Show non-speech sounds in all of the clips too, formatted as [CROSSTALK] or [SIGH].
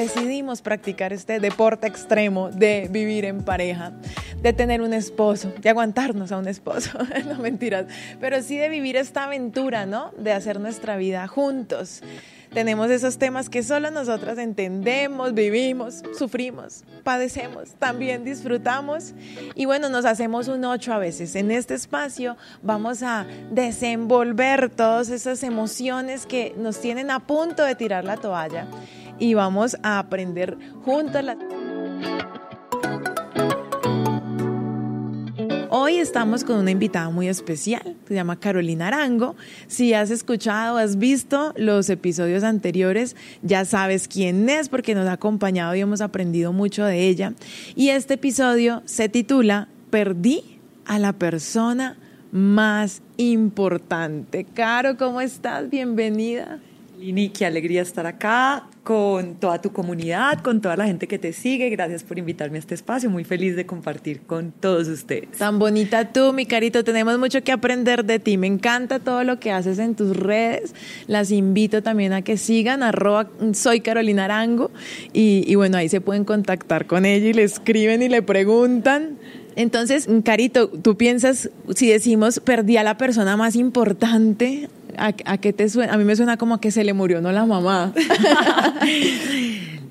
decidimos practicar este deporte extremo de vivir en pareja, de tener un esposo, de aguantarnos a un esposo, [LAUGHS] no mentiras, pero sí de vivir esta aventura, ¿no? De hacer nuestra vida juntos tenemos esos temas que solo nosotras entendemos, vivimos, sufrimos, padecemos, también disfrutamos y bueno, nos hacemos un ocho a veces. En este espacio vamos a desenvolver todas esas emociones que nos tienen a punto de tirar la toalla y vamos a aprender juntos la Hoy estamos con una invitada muy especial, se llama Carolina Arango. Si has escuchado, has visto los episodios anteriores, ya sabes quién es porque nos ha acompañado y hemos aprendido mucho de ella. Y este episodio se titula Perdí a la persona más importante. Caro, ¿cómo estás? Bienvenida. Lini, qué alegría estar acá con toda tu comunidad, con toda la gente que te sigue. Gracias por invitarme a este espacio. Muy feliz de compartir con todos ustedes. Tan bonita tú, mi carito. Tenemos mucho que aprender de ti. Me encanta todo lo que haces en tus redes. Las invito también a que sigan. Arroba soy Carolina Arango. Y, y bueno, ahí se pueden contactar con ella y le escriben y le preguntan. Entonces, Carito, ¿tú piensas, si decimos, perdí a la persona más importante, ¿a, qué te suena? A mí me suena como que se le murió, no la mamá. [LAUGHS]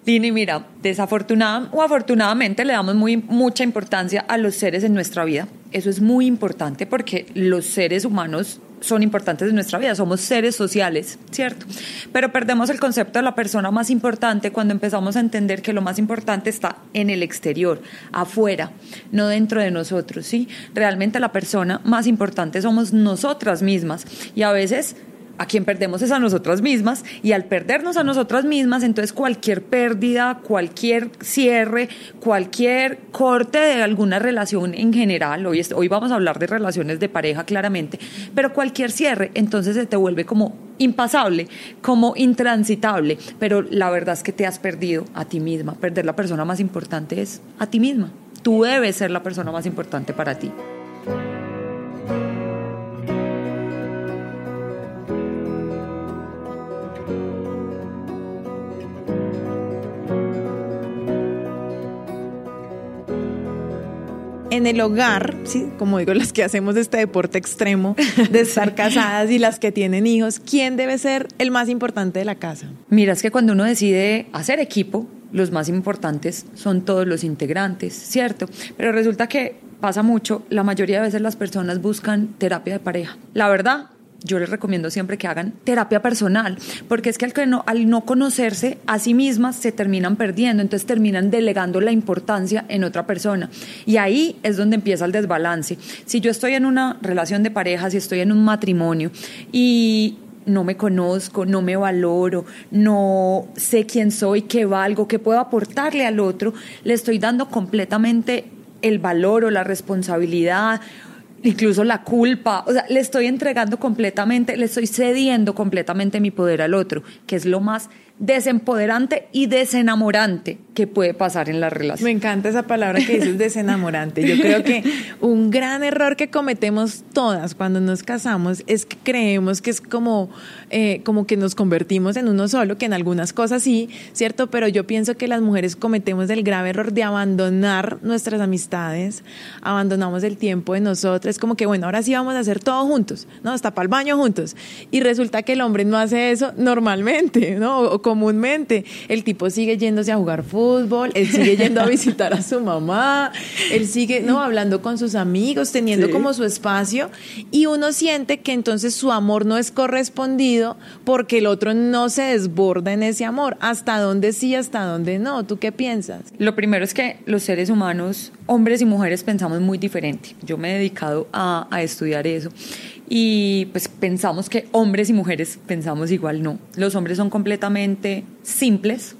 Lini, mira, desafortunada o afortunadamente le damos muy, mucha importancia a los seres en nuestra vida. Eso es muy importante porque los seres humanos son importantes en nuestra vida, somos seres sociales, ¿cierto? Pero perdemos el concepto de la persona más importante cuando empezamos a entender que lo más importante está en el exterior, afuera, no dentro de nosotros, ¿sí? Realmente la persona más importante somos nosotras mismas y a veces a quien perdemos es a nosotras mismas. Y al perdernos a nosotras mismas, entonces cualquier pérdida, cualquier cierre, cualquier corte de alguna relación en general, hoy, hoy vamos a hablar de relaciones de pareja claramente, pero cualquier cierre, entonces se te vuelve como impasable, como intransitable, pero la verdad es que te has perdido a ti misma, perder la persona más importante es a ti misma, tú debes ser la persona más importante para ti. En el hogar, ¿sí? como digo, las que hacemos este deporte extremo [LAUGHS] de estar casadas y las que tienen hijos, ¿quién debe ser el más importante de la casa? Mira, es que cuando uno decide hacer equipo, los más importantes son todos los integrantes, ¿cierto? Pero resulta que pasa mucho, la mayoría de veces las personas buscan terapia de pareja. La verdad, yo les recomiendo siempre que hagan terapia personal, porque es que al, no, al no conocerse a sí mismas se terminan perdiendo, entonces terminan delegando la importancia en otra persona. Y ahí es donde empieza el desbalance. Si yo estoy en una relación de pareja, si estoy en un matrimonio y no me conozco, no me valoro, no sé quién soy, qué valgo, qué puedo aportarle al otro, le estoy dando completamente el valor o la responsabilidad incluso la culpa, o sea, le estoy entregando completamente, le estoy cediendo completamente mi poder al otro, que es lo más desempoderante y desenamorante que puede pasar en la relación. Me encanta esa palabra que dices desenamorante. Yo creo que un gran error que cometemos todas cuando nos casamos es que creemos que es como, eh, como que nos convertimos en uno solo, que en algunas cosas sí, ¿cierto? Pero yo pienso que las mujeres cometemos el grave error de abandonar nuestras amistades, abandonamos el tiempo de nosotras, como que bueno, ahora sí vamos a hacer todo juntos, ¿no? Hasta para el baño juntos. Y resulta que el hombre no hace eso normalmente, ¿no? comúnmente. El tipo sigue yéndose a jugar fútbol, él sigue [LAUGHS] yendo a visitar a su mamá, él sigue, ¿no? Hablando con sus amigos, teniendo como su espacio. Y uno siente que entonces su amor no es correspondido porque el otro no se desborda en ese amor. ¿Hasta dónde sí, hasta dónde no? ¿Tú qué piensas? Lo primero es que los seres humanos, hombres y mujeres, pensamos muy diferente. Yo me he dedicado a, a estudiar eso y pues pensamos que hombres y mujeres pensamos igual, no. Los hombres son completamente simples,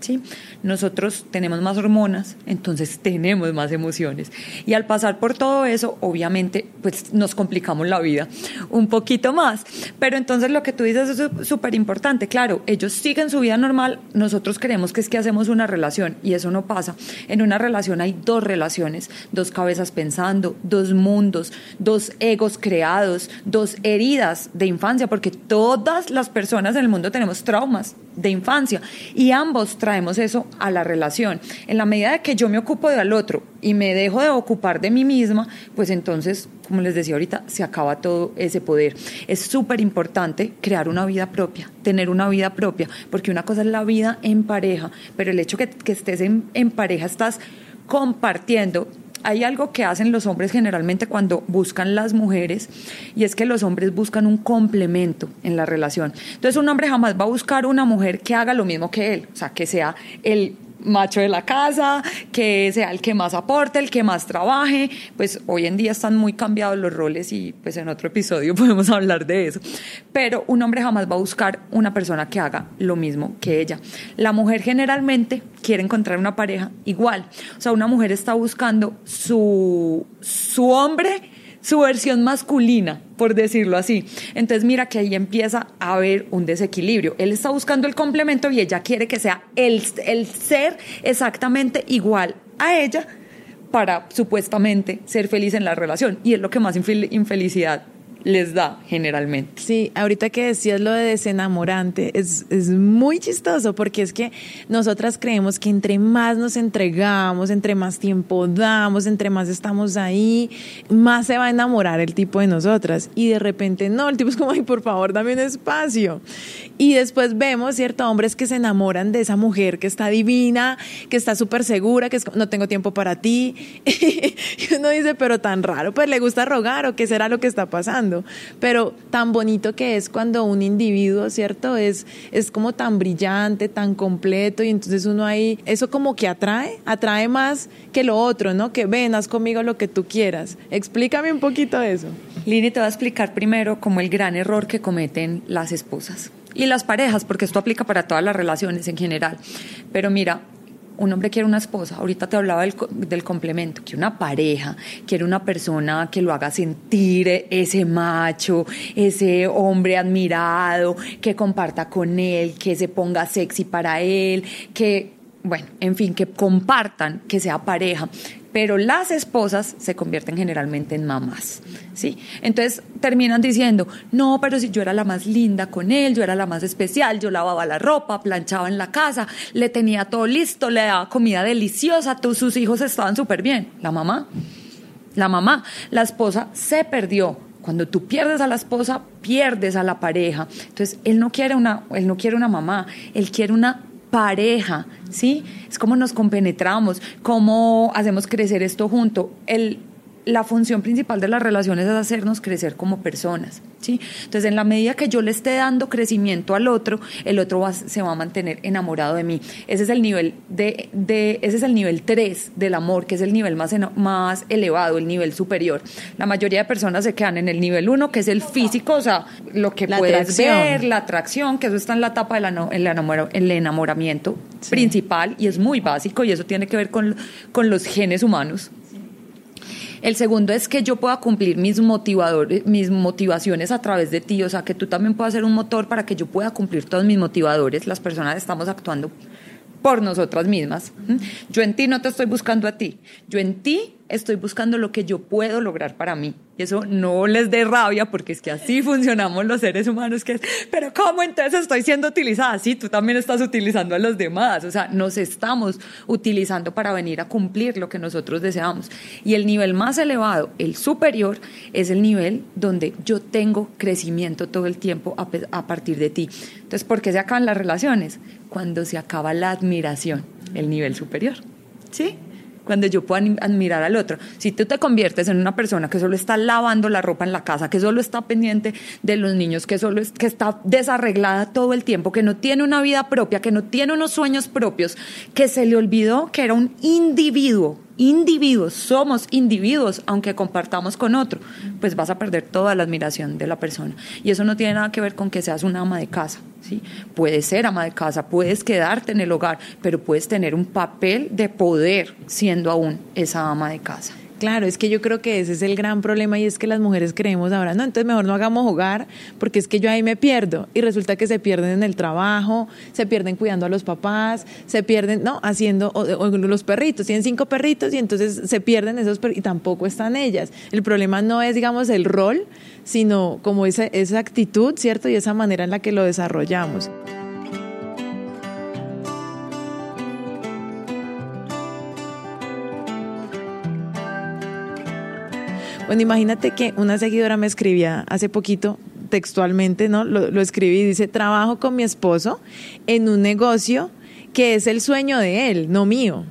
¿sí? Nosotros tenemos más hormonas, entonces tenemos más emociones. Y al pasar por todo eso, obviamente, pues nos complicamos la vida un poquito más. Pero entonces lo que tú dices es súper importante. Claro, ellos siguen su vida normal, nosotros creemos que es que hacemos una relación y eso no pasa. En una relación hay dos relaciones, dos cabezas pensando, dos mundos, dos egos creados, dos heridas de infancia, porque todas las personas en el mundo tenemos traumas de infancia y ambos traen traemos eso a la relación. En la medida de que yo me ocupo del otro y me dejo de ocupar de mí misma, pues entonces, como les decía ahorita, se acaba todo ese poder. Es súper importante crear una vida propia, tener una vida propia, porque una cosa es la vida en pareja, pero el hecho que, que estés en, en pareja, estás compartiendo hay algo que hacen los hombres generalmente cuando buscan las mujeres y es que los hombres buscan un complemento en la relación. Entonces un hombre jamás va a buscar una mujer que haga lo mismo que él, o sea, que sea el macho de la casa, que sea el que más aporte, el que más trabaje. Pues hoy en día están muy cambiados los roles y pues en otro episodio [LAUGHS] podemos hablar de eso. Pero un hombre jamás va a buscar una persona que haga lo mismo que ella. La mujer generalmente quiere encontrar una pareja igual. O sea, una mujer está buscando su, su hombre su versión masculina, por decirlo así. Entonces mira que ahí empieza a haber un desequilibrio. Él está buscando el complemento y ella quiere que sea el, el ser exactamente igual a ella para supuestamente ser feliz en la relación. Y es lo que más infelicidad les da generalmente. Sí, ahorita que decías lo de desenamorante, es, es muy chistoso porque es que nosotras creemos que entre más nos entregamos, entre más tiempo damos, entre más estamos ahí, más se va a enamorar el tipo de nosotras. Y de repente no, el tipo es como, ay, por favor, dame un espacio. Y después vemos, ¿cierto? Hombres que se enamoran de esa mujer que está divina, que está súper segura, que es, no tengo tiempo para ti. [LAUGHS] y uno dice, pero tan raro, pues le gusta rogar o qué será lo que está pasando pero tan bonito que es cuando un individuo, ¿cierto? Es, es como tan brillante, tan completo y entonces uno ahí, eso como que atrae, atrae más que lo otro, ¿no? Que ven, haz conmigo lo que tú quieras. Explícame un poquito de eso. Lini, te voy a explicar primero como el gran error que cometen las esposas y las parejas, porque esto aplica para todas las relaciones en general. Pero mira, un hombre quiere una esposa, ahorita te hablaba del, complemento, quiere una pareja, quiere una persona que lo haga sentir ese macho, ese hombre admirado, que comparta con él, que se ponga sexy para él, que, bueno, en fin, que compartan, que sea pareja pero las esposas se convierten generalmente en mamás, ¿sí? Entonces terminan diciendo, no, pero si yo era la más linda con él, yo era la más especial, yo lavaba la ropa, planchaba en la casa, le tenía todo listo, le daba comida deliciosa, todos sus hijos estaban súper bien. La mamá, la mamá, la esposa se perdió. Cuando tú pierdes a la esposa, pierdes a la pareja. Entonces, él no quiere una, él no quiere una mamá, él quiere una pareja, ¿sí? Es como nos compenetramos, cómo hacemos crecer esto junto. El, la función principal de las relaciones es hacernos crecer como personas, ¿sí? Entonces, en la medida que yo le esté dando crecimiento al otro, el otro se va a mantener enamorado de mí. Ese es el nivel de, de ese es el nivel 3 del amor, que es el nivel más, más elevado, el nivel superior. La mayoría de personas se quedan en el nivel 1, que es el físico, o sea, lo que puedes ver, la atracción, que eso está en la etapa del el enamoramiento principal y es muy básico y eso tiene que ver con, con los genes humanos. El segundo es que yo pueda cumplir mis motivadores, mis motivaciones a través de ti, o sea, que tú también puedas ser un motor para que yo pueda cumplir todos mis motivadores. Las personas estamos actuando por nosotras mismas. Yo en ti no te estoy buscando a ti, yo en ti estoy buscando lo que yo puedo lograr para mí. Y eso no les dé rabia porque es que así funcionamos los seres humanos, que es, pero ¿cómo entonces estoy siendo utilizada? Sí, tú también estás utilizando a los demás, o sea, nos estamos utilizando para venir a cumplir lo que nosotros deseamos. Y el nivel más elevado, el superior, es el nivel donde yo tengo crecimiento todo el tiempo a, a partir de ti. Entonces, ¿por qué se acaban las relaciones? Cuando se acaba la admiración, el nivel superior. ¿Sí? Cuando yo pueda admirar al otro. Si tú te conviertes en una persona que solo está lavando la ropa en la casa, que solo está pendiente de los niños, que solo que está desarreglada todo el tiempo, que no tiene una vida propia, que no tiene unos sueños propios, que se le olvidó que era un individuo individuos, somos individuos, aunque compartamos con otro, pues vas a perder toda la admiración de la persona. Y eso no tiene nada que ver con que seas una ama de casa. ¿sí? Puedes ser ama de casa, puedes quedarte en el hogar, pero puedes tener un papel de poder siendo aún esa ama de casa. Claro, es que yo creo que ese es el gran problema y es que las mujeres creemos ahora, no, entonces mejor no hagamos hogar porque es que yo ahí me pierdo y resulta que se pierden en el trabajo, se pierden cuidando a los papás, se pierden, no, haciendo los perritos, tienen cinco perritos y entonces se pierden esos perritos y tampoco están ellas. El problema no es, digamos, el rol, sino como esa, esa actitud, ¿cierto? Y esa manera en la que lo desarrollamos. Bueno, imagínate que una seguidora me escribía hace poquito textualmente, ¿no? Lo, lo escribí y dice, trabajo con mi esposo en un negocio que es el sueño de él, no mío.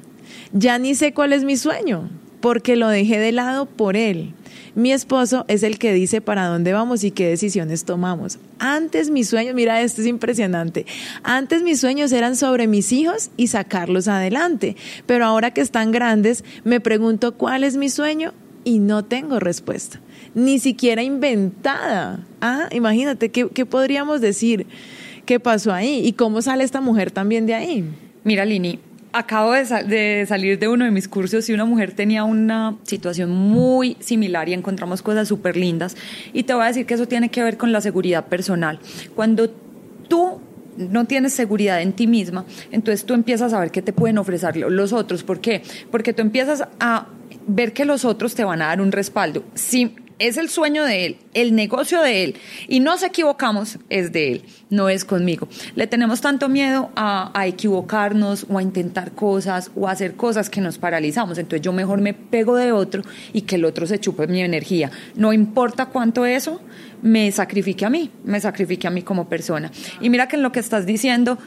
Ya ni sé cuál es mi sueño, porque lo dejé de lado por él. Mi esposo es el que dice para dónde vamos y qué decisiones tomamos. Antes mis sueños, mira, esto es impresionante. Antes mis sueños eran sobre mis hijos y sacarlos adelante. Pero ahora que están grandes, me pregunto cuál es mi sueño y no tengo respuesta. Ni siquiera inventada. Ah, imagínate, ¿qué, qué podríamos decir? ¿Qué pasó ahí? ¿Y cómo sale esta mujer también de ahí? Mira, Lini, acabo de, salir de uno de mis cursos y una mujer tenía una situación muy similar y encontramos cosas súper lindas. Y te voy a decir que eso tiene que ver con la seguridad personal. Cuando tú no tienes seguridad en ti misma, entonces tú empiezas a ver qué te pueden ofrecer los otros. ¿Por qué? Porque tú empiezas a ver que los otros te van a dar un respaldo. Si es el sueño de él, el negocio de él, y nos equivocamos, es de él, no es conmigo. Le tenemos tanto miedo a, equivocarnos o a intentar cosas o a hacer cosas que nos paralizamos. Entonces yo mejor me pego de otro y que el otro se chupe mi energía. No importa cuánto eso me sacrifique a mí, me sacrifique a mí como persona. Y mira que en lo que estás diciendo,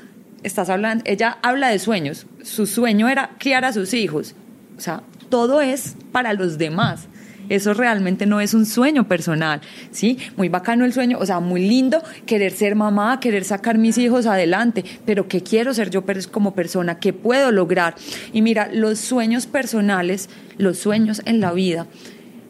estás hablando, ella habla de sueños. Su sueño era criar a sus hijos. O sea, todo es para los demás. Eso realmente no es un sueño personal, ¿sí? Muy bacano el sueño, o sea, muy lindo querer ser mamá, querer sacar mis hijos adelante, pero ¿qué quiero ser yo como persona? ¿Qué puedo lograr? Y mira, los sueños personales, los sueños en la vida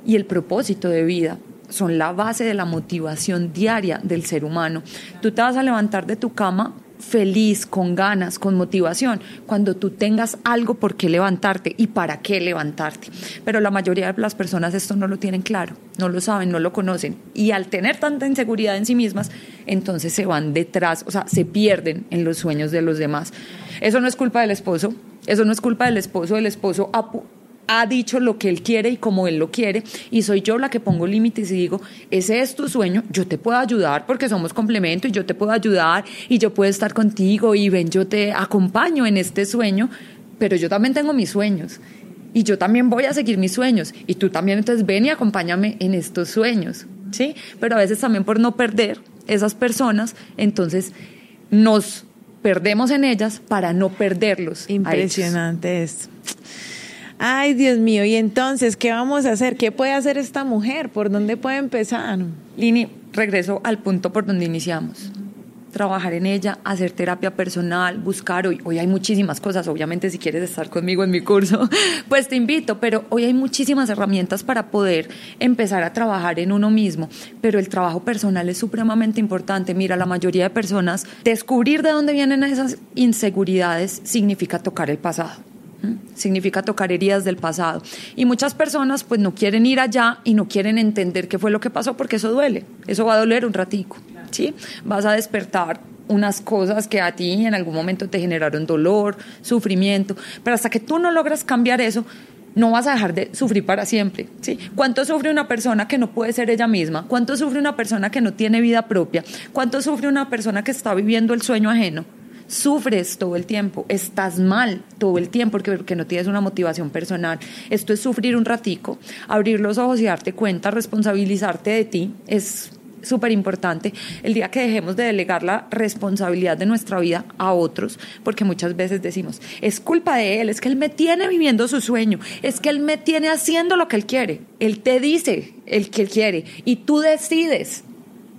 y el propósito de vida son la base de la motivación diaria del ser humano. Tú te vas a levantar de tu cama feliz, con ganas, con motivación, cuando tú tengas algo por qué levantarte y para qué levantarte. Pero la mayoría de las personas esto no lo tienen claro, no lo saben, no lo conocen. Y al tener tanta inseguridad en sí mismas, entonces se van detrás, o sea, se pierden en los sueños de los demás. Eso no es culpa del esposo, eso no es culpa del esposo, el esposo ha dicho lo que él quiere y como él lo quiere, y soy yo la que pongo límites y digo, ese es tu sueño, yo te puedo ayudar porque somos complemento y yo te puedo ayudar y yo puedo estar contigo y ven, yo te acompaño en este sueño, pero yo también tengo mis sueños. Y yo también voy a seguir mis sueños. Y tú también, entonces ven y acompáñame en estos sueños. ¿Sí? Pero a veces también por no perder esas personas, entonces nos perdemos en ellas para no perderlos. Impresionante esto. Ay, Dios mío, y entonces, ¿qué vamos a hacer? ¿Qué puede hacer esta mujer? ¿Por dónde puede empezar? Lini, regreso al punto por donde iniciamos. Trabajar en ella, hacer terapia personal, buscar hoy. Hoy hay muchísimas cosas, obviamente si quieres estar conmigo en mi curso, [LAUGHS] pues te invito, pero hoy hay muchísimas herramientas para poder empezar a trabajar en uno mismo, pero el trabajo personal es supremamente importante. Mira, la mayoría de personas, descubrir de dónde vienen esas inseguridades significa tocar el pasado significa tocar heridas del pasado. Y muchas personas pues no quieren ir allá y no quieren entender qué fue lo que pasó porque eso duele, eso va a doler un ratico, ¿sí? Vas a despertar unas cosas que a ti en algún momento te generaron dolor, sufrimiento, pero hasta que tú no logras cambiar eso, no vas a dejar de sufrir para siempre. ¿sí? ¿Cuánto sufre una persona que no puede ser ella misma? ¿Cuánto sufre una persona que no tiene vida propia? ¿Cuánto sufre una persona que está viviendo el sueño ajeno? Sufres todo el tiempo, estás mal todo el tiempo porque, no tienes una motivación personal. Esto es sufrir un ratico, abrir los ojos y darte cuenta, responsabilizarte de ti, es súper importante el día que dejemos de delegar la responsabilidad de nuestra vida a otros, porque muchas veces decimos, es culpa de él, es que él me tiene viviendo su sueño, es que él me tiene haciendo lo que él quiere, él te dice el que él quiere y tú decides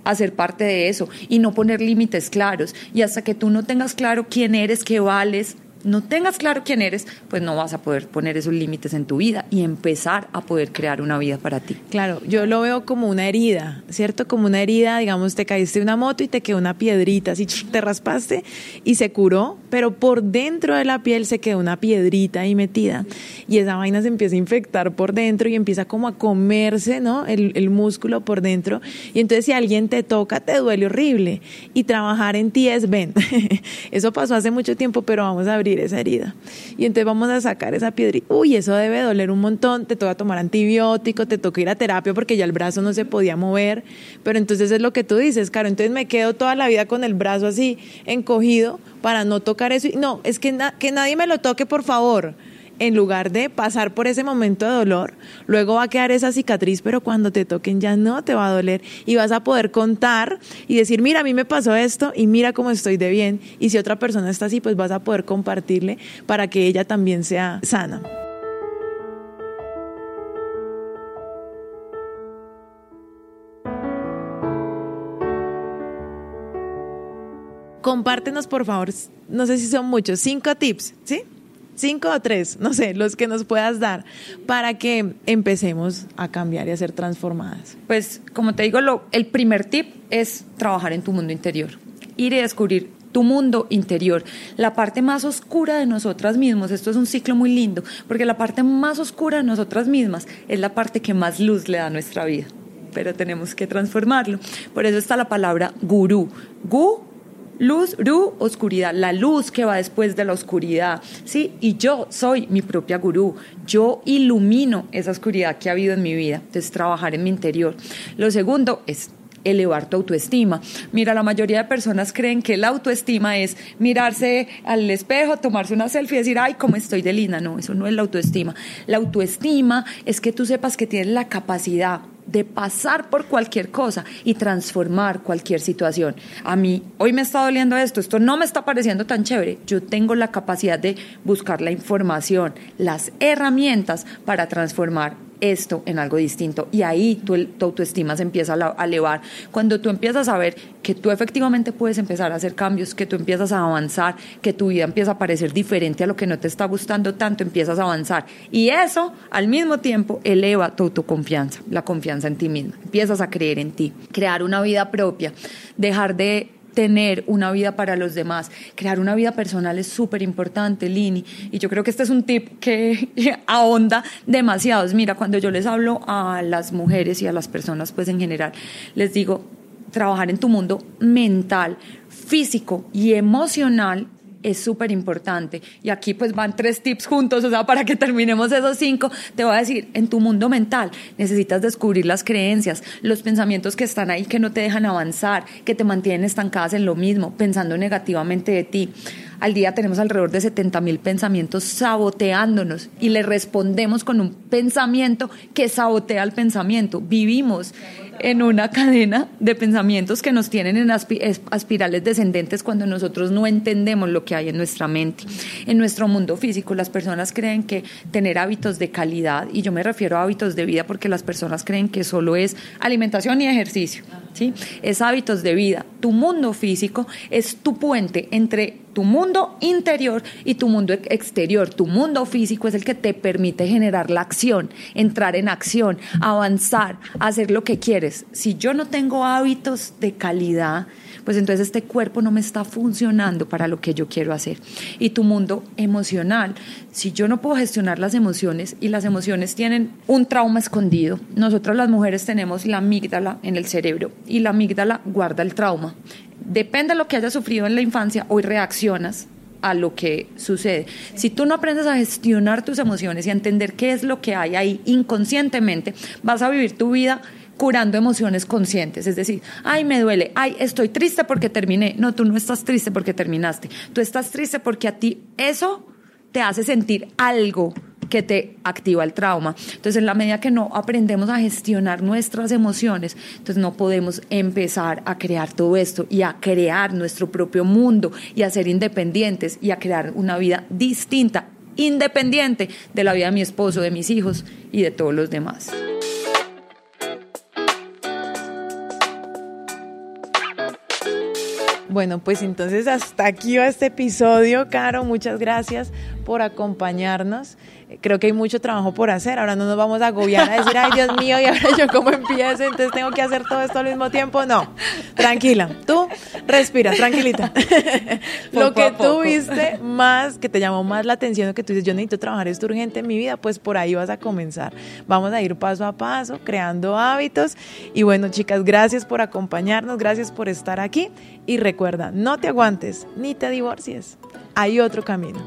hacer parte de eso y no poner límites claros. Y hasta que tú no tengas claro quién eres, qué vales, no tengas claro quién eres, pues no vas a poder poner esos límites en tu vida y empezar a poder crear una vida para ti. Claro, yo lo veo como una herida, ¿cierto? Como una herida, digamos, te caíste de una moto y te quedó una piedrita, así te raspaste y se curó, pero por dentro de la piel se quedó una piedrita ahí metida y esa vaina se empieza a infectar por dentro y empieza como a comerse, ¿no? El, músculo por dentro y entonces si alguien te toca te duele horrible y trabajar en ti es, ven, [LAUGHS] eso pasó hace mucho tiempo, pero vamos a abrir esa herida. Y entonces vamos a sacar esa piedrita. Uy, eso debe doler un montón. Te toca tomar antibiótico, te toca ir a terapia porque ya el brazo no se podía mover. Pero entonces es lo que tú dices, Caro. Entonces me quedo toda la vida con el brazo así encogido para no tocar eso. No, es que, que nadie me lo toque, por favor. En lugar de pasar por ese momento de dolor, luego va a quedar esa cicatriz, pero cuando te toquen ya no te va a doler y vas a poder contar y decir, mira, a mí me pasó esto y mira cómo estoy de bien. Y si otra persona está así, pues vas a poder compartirle para que ella también sea sana. Compártenos, por favor, no sé si son muchos, cinco tips, ¿sí? Cinco o tres, no sé, los que nos puedas dar para que empecemos a cambiar y a ser transformadas. Pues como te digo, el primer tip es trabajar en tu mundo interior, ir y descubrir tu mundo interior, la parte más oscura de nosotras mismas. Esto es un ciclo muy lindo, porque la parte más oscura de nosotras mismas es la parte que más luz le da a nuestra vida, pero tenemos que transformarlo. Por eso está la palabra gurú. Gu Luz, ru, oscuridad, la luz que va después de la oscuridad, ¿sí? Y yo soy mi propia gurú, yo ilumino esa oscuridad que ha habido en mi vida, entonces trabajar en mi interior. Lo segundo es elevar tu autoestima. Mira, la mayoría de personas creen que la autoestima es mirarse al espejo, tomarse una selfie y decir, ay, cómo estoy de linda. No, eso no es la autoestima. La autoestima es que tú sepas que tienes la capacidad de pasar por cualquier cosa y transformar cualquier situación. A mí, hoy me está doliendo esto, esto no me está pareciendo tan chévere. Yo tengo la capacidad de buscar la información, las herramientas para transformar esto en algo distinto. Y ahí tu, autoestima se empieza a, elevar. Cuando tú empiezas a ver que tú efectivamente puedes empezar a hacer cambios, que tú empiezas a avanzar, que tu vida empieza a parecer diferente a lo que no te está gustando tanto, empiezas a avanzar. Y eso al mismo tiempo eleva tu autoconfianza, la confianza en ti mismo. Empiezas a creer en ti, crear una vida propia, dejar de tener una vida para los demás. Crear una vida personal es súper importante, Lini. Y yo creo que este es un tip que [LAUGHS] ahonda demasiado. Mira, cuando yo les hablo a las mujeres y a las personas, pues en general, les digo, trabajar en tu mundo mental, físico y emocional es súper importante. Y aquí pues van tres tips juntos, o sea, para que terminemos esos cinco, te voy a decir, en tu mundo mental necesitas descubrir las creencias, los pensamientos que están ahí que no te dejan avanzar, que te mantienen estancadas en lo mismo, pensando negativamente de ti. Al día tenemos alrededor de 70 mil pensamientos saboteándonos y le respondemos con un pensamiento que sabotea el pensamiento. Vivimos en una cadena de pensamientos que nos tienen en espirales descendentes cuando nosotros no entendemos lo que hay en nuestra mente. En nuestro mundo físico, las personas creen que tener hábitos de calidad, y yo me refiero a hábitos de vida porque las personas creen que solo es alimentación y ejercicio, ¿sí? Es hábitos de vida. Tu mundo físico es tu puente entre tu mundo interior y tu mundo exterior. Tu mundo físico es el que te permite generar la acción, entrar en acción, avanzar, hacer lo que quieres. Si yo no tengo hábitos de calidad, pues entonces este cuerpo no me está funcionando para lo que yo quiero hacer. Y tu mundo emocional, si yo no puedo gestionar las emociones y las emociones tienen un trauma escondido, nosotras las mujeres tenemos la amígdala en el cerebro y la amígdala guarda el trauma depende de lo que hayas sufrido en la infancia, hoy reaccionas a lo que sucede. Si tú no aprendes a gestionar tus emociones y a entender qué es lo que hay ahí inconscientemente, vas a vivir tu vida curando emociones conscientes, es decir, ay, me duele, ay, estoy triste porque terminé. No, tú no estás triste porque terminaste. Tú estás triste porque a ti eso te hace sentir algo que te activa el trauma. Entonces, en la medida que no aprendemos a gestionar nuestras emociones, entonces no podemos empezar a crear todo esto y a crear nuestro propio mundo y a ser independientes y a crear una vida distinta, independiente de la vida de mi esposo, de mis hijos y de todos los demás. Bueno, pues entonces hasta aquí va este episodio, Caro. Muchas gracias por acompañarnos creo que hay mucho trabajo por hacer. Ahora no nos vamos a agobiar a decir, ay Dios mío, y ahora yo cómo empiezo, entonces tengo que hacer todo esto al mismo tiempo. No, tranquila, tú respira, tranquilita. [LAUGHS] Lo que tú viste más, que te llamó más la atención, que tú dices, yo necesito trabajar esto urgente en mi vida, pues por ahí vas a comenzar. Vamos a ir paso a paso, creando hábitos. Y bueno, chicas, gracias por acompañarnos, gracias por estar aquí. Y recuerda, no te aguantes ni te divorcies. Hay otro camino.